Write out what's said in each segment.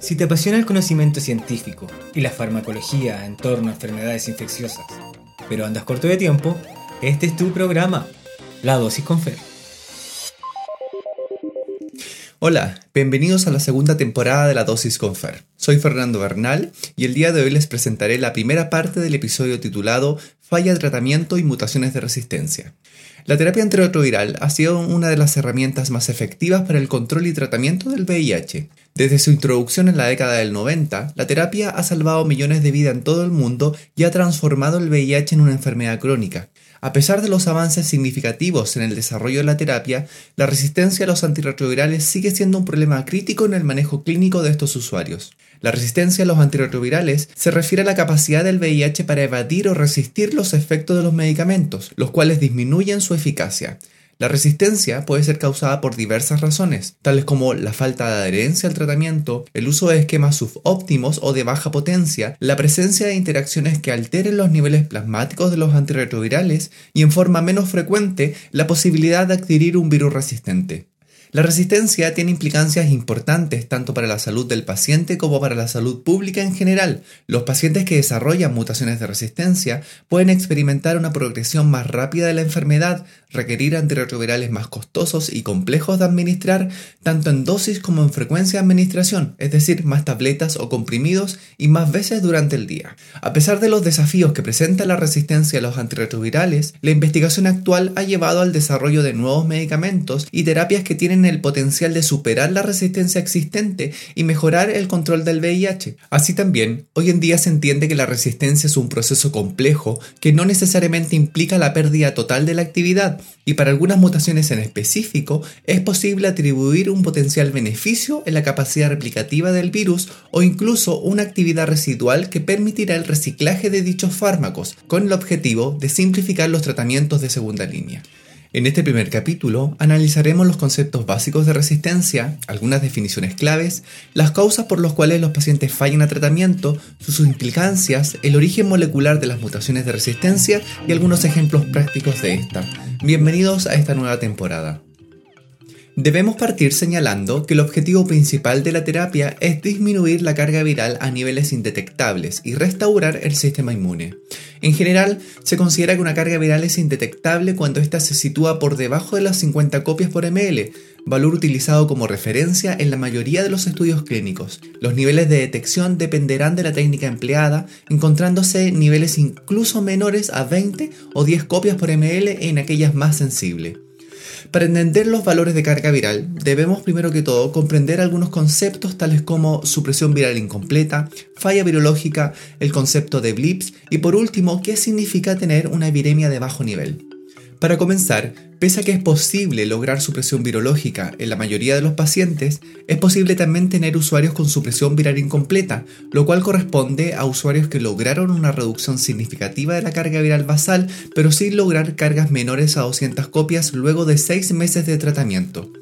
Si te apasiona el conocimiento científico y la farmacología en torno a enfermedades infecciosas, pero andas corto de tiempo, este es tu programa, La Dosis con Fer. Hola, bienvenidos a la segunda temporada de La Dosis con Fer. Soy Fernando Bernal y el día de hoy les presentaré la primera parte del episodio titulado Falla de tratamiento y mutaciones de resistencia. La terapia antirretroviral ha sido una de las herramientas más efectivas para el control y tratamiento del VIH. Desde su introducción en la década del 90, la terapia ha salvado millones de vidas en todo el mundo y ha transformado el VIH en una enfermedad crónica. A pesar de los avances significativos en el desarrollo de la terapia, la resistencia a los antirretrovirales sigue siendo un problema crítico en el manejo clínico de estos usuarios. La resistencia a los antirretrovirales se refiere a la capacidad del VIH para evadir o resistir los efectos de los medicamentos, los cuales disminuyen su eficacia. La resistencia puede ser causada por diversas razones, tales como la falta de adherencia al tratamiento, el uso de esquemas subóptimos o de baja potencia, la presencia de interacciones que alteren los niveles plasmáticos de los antirretrovirales y en forma menos frecuente la posibilidad de adquirir un virus resistente. La resistencia tiene implicancias importantes tanto para la salud del paciente como para la salud pública en general. Los pacientes que desarrollan mutaciones de resistencia pueden experimentar una progresión más rápida de la enfermedad, requerir antirretrovirales más costosos y complejos de administrar, tanto en dosis como en frecuencia de administración, es decir, más tabletas o comprimidos y más veces durante el día. A pesar de los desafíos que presenta la resistencia a los antirretrovirales, la investigación actual ha llevado al desarrollo de nuevos medicamentos y terapias que tienen el potencial de superar la resistencia existente y mejorar el control del VIH. Así también, hoy en día se entiende que la resistencia es un proceso complejo que no necesariamente implica la pérdida total de la actividad y para algunas mutaciones en específico es posible atribuir un potencial beneficio en la capacidad replicativa del virus o incluso una actividad residual que permitirá el reciclaje de dichos fármacos con el objetivo de simplificar los tratamientos de segunda línea. En este primer capítulo analizaremos los conceptos básicos de resistencia, algunas definiciones claves, las causas por las cuales los pacientes fallan a tratamiento, sus implicancias, el origen molecular de las mutaciones de resistencia y algunos ejemplos prácticos de esta. Bienvenidos a esta nueva temporada. Debemos partir señalando que el objetivo principal de la terapia es disminuir la carga viral a niveles indetectables y restaurar el sistema inmune. En general, se considera que una carga viral es indetectable cuando ésta se sitúa por debajo de las 50 copias por ml, valor utilizado como referencia en la mayoría de los estudios clínicos. Los niveles de detección dependerán de la técnica empleada, encontrándose niveles incluso menores a 20 o 10 copias por ml en aquellas más sensibles. Para entender los valores de carga viral, debemos primero que todo comprender algunos conceptos tales como supresión viral incompleta, falla virológica, el concepto de blips y por último, qué significa tener una viremia de bajo nivel. Para comenzar, pese a que es posible lograr supresión virológica en la mayoría de los pacientes, es posible también tener usuarios con supresión viral incompleta, lo cual corresponde a usuarios que lograron una reducción significativa de la carga viral basal, pero sin lograr cargas menores a 200 copias luego de 6 meses de tratamiento.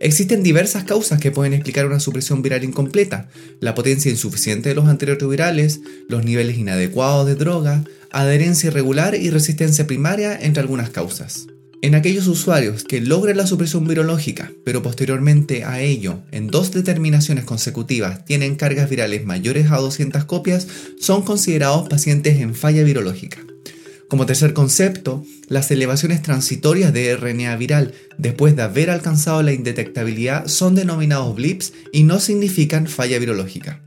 Existen diversas causas que pueden explicar una supresión viral incompleta, la potencia insuficiente de los antirretrovirales, los niveles inadecuados de droga, adherencia irregular y resistencia primaria, entre algunas causas. En aquellos usuarios que logran la supresión virológica, pero posteriormente a ello, en dos determinaciones consecutivas, tienen cargas virales mayores a 200 copias, son considerados pacientes en falla virológica. Como tercer concepto, las elevaciones transitorias de RNA viral después de haber alcanzado la indetectabilidad son denominados blips y no significan falla virológica.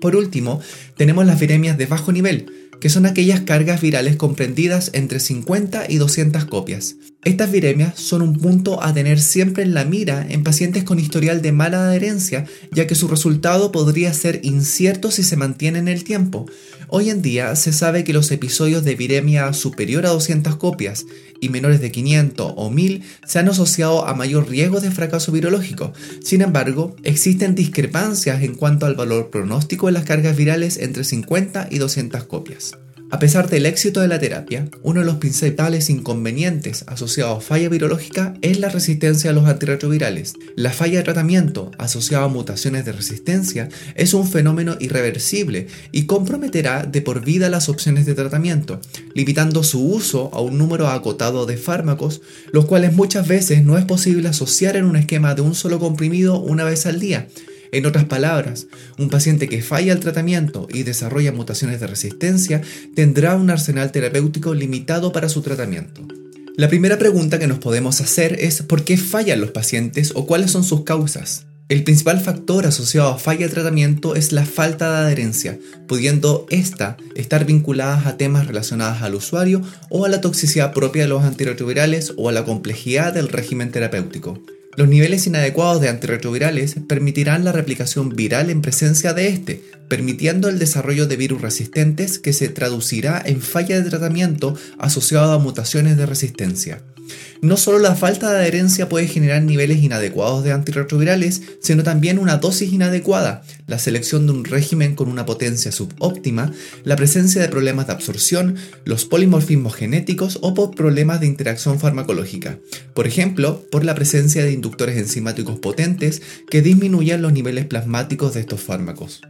Por último, tenemos las viremias de bajo nivel, que son aquellas cargas virales comprendidas entre 50 y 200 copias. Estas viremias son un punto a tener siempre en la mira en pacientes con historial de mala adherencia, ya que su resultado podría ser incierto si se mantiene en el tiempo. Hoy en día se sabe que los episodios de viremia superior a 200 copias y menores de 500 o 1000 se han asociado a mayor riesgo de fracaso virológico. Sin embargo, existen discrepancias en cuanto al valor pronóstico de las cargas virales entre 50 y 200 copias. A pesar del éxito de la terapia, uno de los principales inconvenientes asociados a falla virológica es la resistencia a los antirretrovirales. La falla de tratamiento asociada a mutaciones de resistencia es un fenómeno irreversible y comprometerá de por vida las opciones de tratamiento, limitando su uso a un número acotado de fármacos, los cuales muchas veces no es posible asociar en un esquema de un solo comprimido una vez al día En otras palabras, un paciente que falla al tratamiento y desarrolla mutaciones de resistencia tendrá un arsenal terapéutico limitado para su tratamiento. La primera pregunta que nos podemos hacer es ¿por qué fallan los pacientes o cuáles son sus causas? El principal factor asociado a falla de tratamiento es la falta de adherencia, pudiendo esta estar vinculada a temas relacionados al usuario o a la toxicidad propia de los antirretrovirales o a la complejidad del régimen terapéutico. Los niveles inadecuados de antirretrovirales permitirán la replicación viral en presencia de este, permitiendo el desarrollo de virus resistentes que se traducirá en falla de tratamiento asociado a mutaciones de resistencia. No solo la falta de adherencia puede generar niveles inadecuados de antirretrovirales, sino también una dosis inadecuada, la selección de un régimen con una potencia subóptima, la presencia de problemas de absorción, los polimorfismos genéticos o por problemas de interacción farmacológica. Por ejemplo, por la presencia de inductores enzimáticos potentes que disminuyan los niveles plasmáticos de estos fármacos.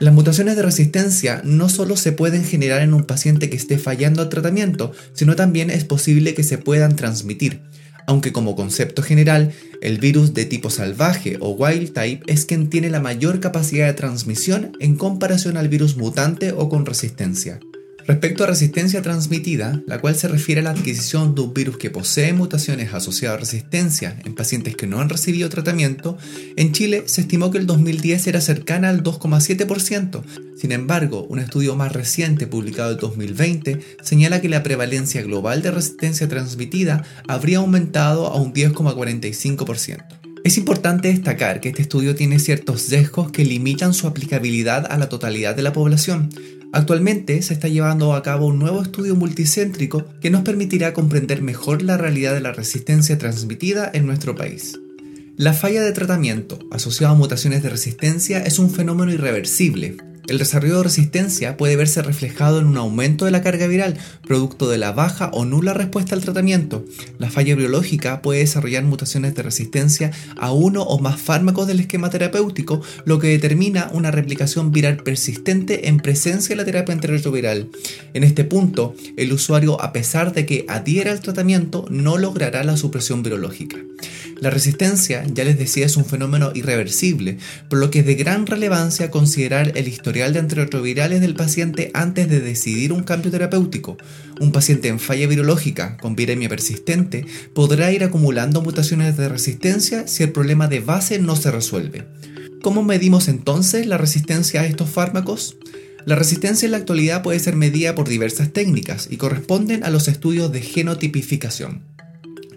Las mutaciones de resistencia no solo se pueden generar en un paciente que esté fallando al tratamiento, sino también es posible que se puedan transmitir, aunque como concepto general, el virus de tipo salvaje o wild type es quien tiene la mayor capacidad de transmisión en comparación al virus mutante o con resistencia. Respecto a resistencia transmitida, la cual se refiere a la adquisición de un virus que posee mutaciones asociadas a resistencia en pacientes que no han recibido tratamiento, en Chile se estimó que el 2010 era cercana al 2,7%. Sin embargo, un estudio más reciente publicado en 2020 señala que la prevalencia global de resistencia transmitida habría aumentado a un 10,45%. Es importante destacar que este estudio tiene ciertos sesgos que limitan su aplicabilidad a la totalidad de la población, Actualmente se está llevando a cabo un nuevo estudio multicéntrico que nos permitirá comprender mejor la realidad de la resistencia transmitida en nuestro país. La falla de tratamiento asociada a mutaciones de resistencia es un fenómeno irreversible el desarrollo de resistencia puede verse reflejado en un aumento de la carga viral, producto de la baja o nula respuesta al tratamiento. La falla biológica puede desarrollar mutaciones de resistencia a uno o más fármacos del esquema terapéutico, lo que determina una replicación viral persistente en presencia de la terapia antirretroviral. En este punto, el usuario, a pesar de que adhiera al tratamiento, no logrará la supresión virológica. La resistencia, ya les decía, es un fenómeno irreversible, por lo que es de gran relevancia considerar el historial de antirretrovirales del paciente antes de decidir un cambio terapéutico. Un paciente en falla virológica con viremia persistente podrá ir acumulando mutaciones de resistencia si el problema de base no se resuelve. ¿Cómo medimos entonces la resistencia a estos fármacos? La resistencia en la actualidad puede ser medida por diversas técnicas y corresponden a los estudios de genotipificación.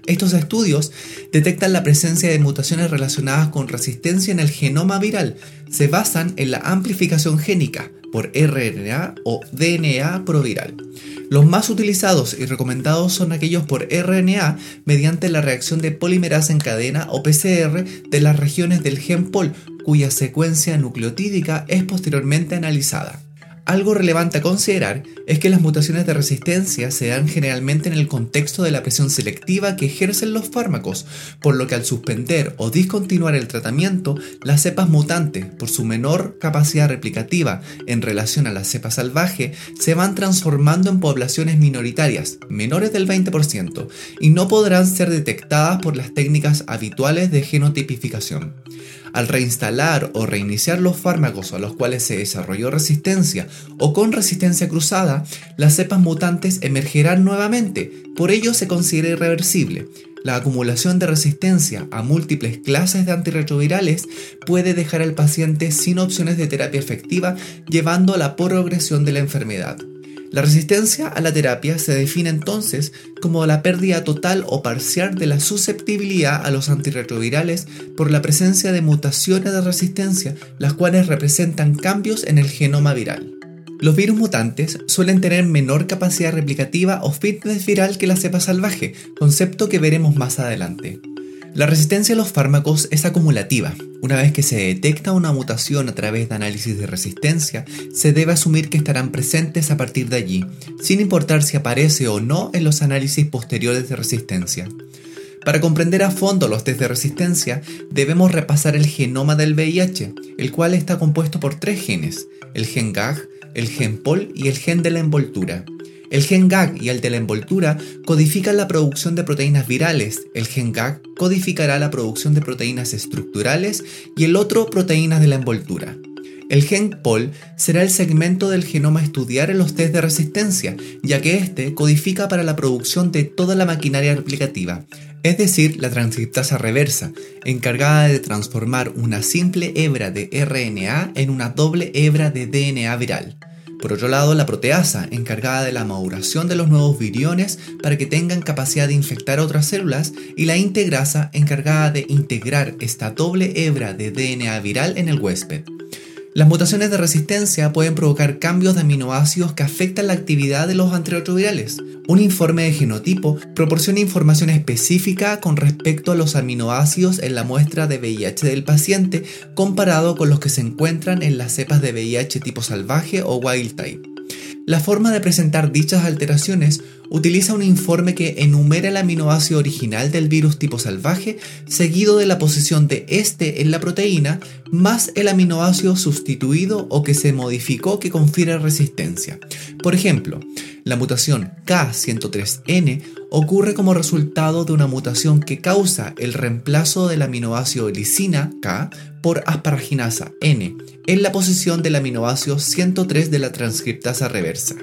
Estos estudios detectan la presencia de mutaciones relacionadas con resistencia en el genoma viral. Se basan en la amplificación génica por RNA o DNA proviral. Los más utilizados y recomendados son aquellos por RNA mediante la reacción de polimerasa en cadena o PCR de las regiones del gen POL, cuya secuencia nucleotídica es posteriormente analizada. Algo relevante a considerar es que las mutaciones de resistencia se dan generalmente en el contexto de la presión selectiva que ejercen los fármacos, por lo que al suspender o discontinuar el tratamiento, las cepas mutantes, por su menor capacidad replicativa en relación a la cepa salvaje, se van transformando en poblaciones minoritarias, menores del 20%, y no podrán ser detectadas por las técnicas habituales de genotipificación. Al reinstalar o reiniciar los fármacos a los cuales se desarrolló resistencia o con resistencia cruzada, las cepas mutantes emergerán nuevamente, por ello se considera irreversible. La acumulación de resistencia a múltiples clases de antirretrovirales puede dejar al paciente sin opciones de terapia efectiva, llevando a la progresión de la enfermedad. La resistencia a la terapia se define entonces como la pérdida total o parcial de la susceptibilidad a los antirretrovirales por la presencia de mutaciones de resistencia, las cuales representan cambios en el genoma viral. Los virus mutantes suelen tener menor capacidad replicativa o fitness viral que la cepa salvaje, concepto que veremos más adelante. La resistencia a los fármacos es acumulativa. Una vez que se detecta una mutación a través de análisis de resistencia, se debe asumir que estarán presentes a partir de allí, sin importar si aparece o no en los análisis posteriores de resistencia. Para comprender a fondo los test de resistencia, debemos repasar el genoma del VIH, el cual está compuesto por tres genes, el gen GAG, el gen POL y el gen de la envoltura. El gen GAG y el de la envoltura codifican la producción de proteínas virales. El gen GAG codificará la producción de proteínas estructurales y el otro proteínas de la envoltura. El gen POL será el segmento del genoma a estudiar en los test de resistencia, ya que este codifica para la producción de toda la maquinaria replicativa, es decir, la transcriptasa reversa, encargada de transformar una simple hebra de RNA en una doble hebra de DNA viral. Por otro lado, la proteasa, encargada de la maduración de los nuevos viriones para que tengan capacidad de infectar otras células, y la integrasa, encargada de integrar esta doble hebra de DNA viral en el huésped. Las mutaciones de resistencia pueden provocar cambios de aminoácidos que afectan la actividad de los antirretrovirales. Un informe de genotipo proporciona información específica con respecto a los aminoácidos en la muestra de VIH del paciente comparado con los que se encuentran en las cepas de VIH tipo salvaje o wild type. La forma de presentar dichas alteraciones utiliza un informe que enumera el aminoácido original del virus tipo salvaje, seguido de la posición de este en la proteína, más el aminoácido sustituido o que se modificó que confiere resistencia. Por ejemplo, la mutación K103N ocurre como resultado de una mutación que causa el reemplazo del aminoácido lisina K por asparaginasa N en la posición del aminoácido 103 de la transcriptasa reversa.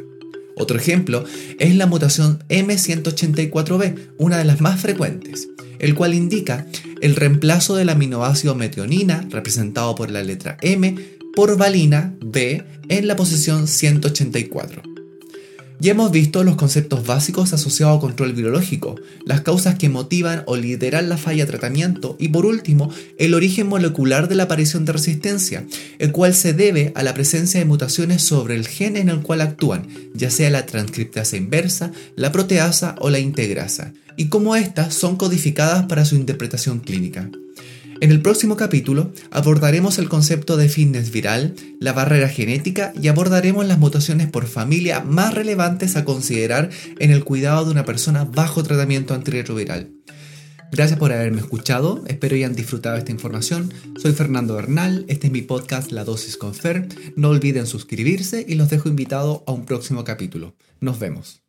Otro ejemplo es la mutación M184B, una de las más frecuentes, el cual indica el reemplazo del aminoácido metionina, representado por la letra M, por valina B en la posición 184. Ya hemos visto los conceptos básicos asociados a control virológico, las causas que motivan o lideran la falla de tratamiento y por último el origen molecular de la aparición de resistencia, el cual se debe a la presencia de mutaciones sobre el gen en el cual actúan, ya sea la transcriptasa inversa, la proteasa o la integrasa, y cómo éstas son codificadas para su interpretación clínica. En el próximo capítulo abordaremos el concepto de fitness viral, la barrera genética y abordaremos las mutaciones por familia más relevantes a considerar en el cuidado de una persona bajo tratamiento antirretroviral. Gracias por haberme escuchado, espero hayan disfrutado esta información. Soy Fernando Bernal, este es mi podcast La Dosis con Fer. No olviden suscribirse y los dejo invitados a un próximo capítulo. Nos vemos.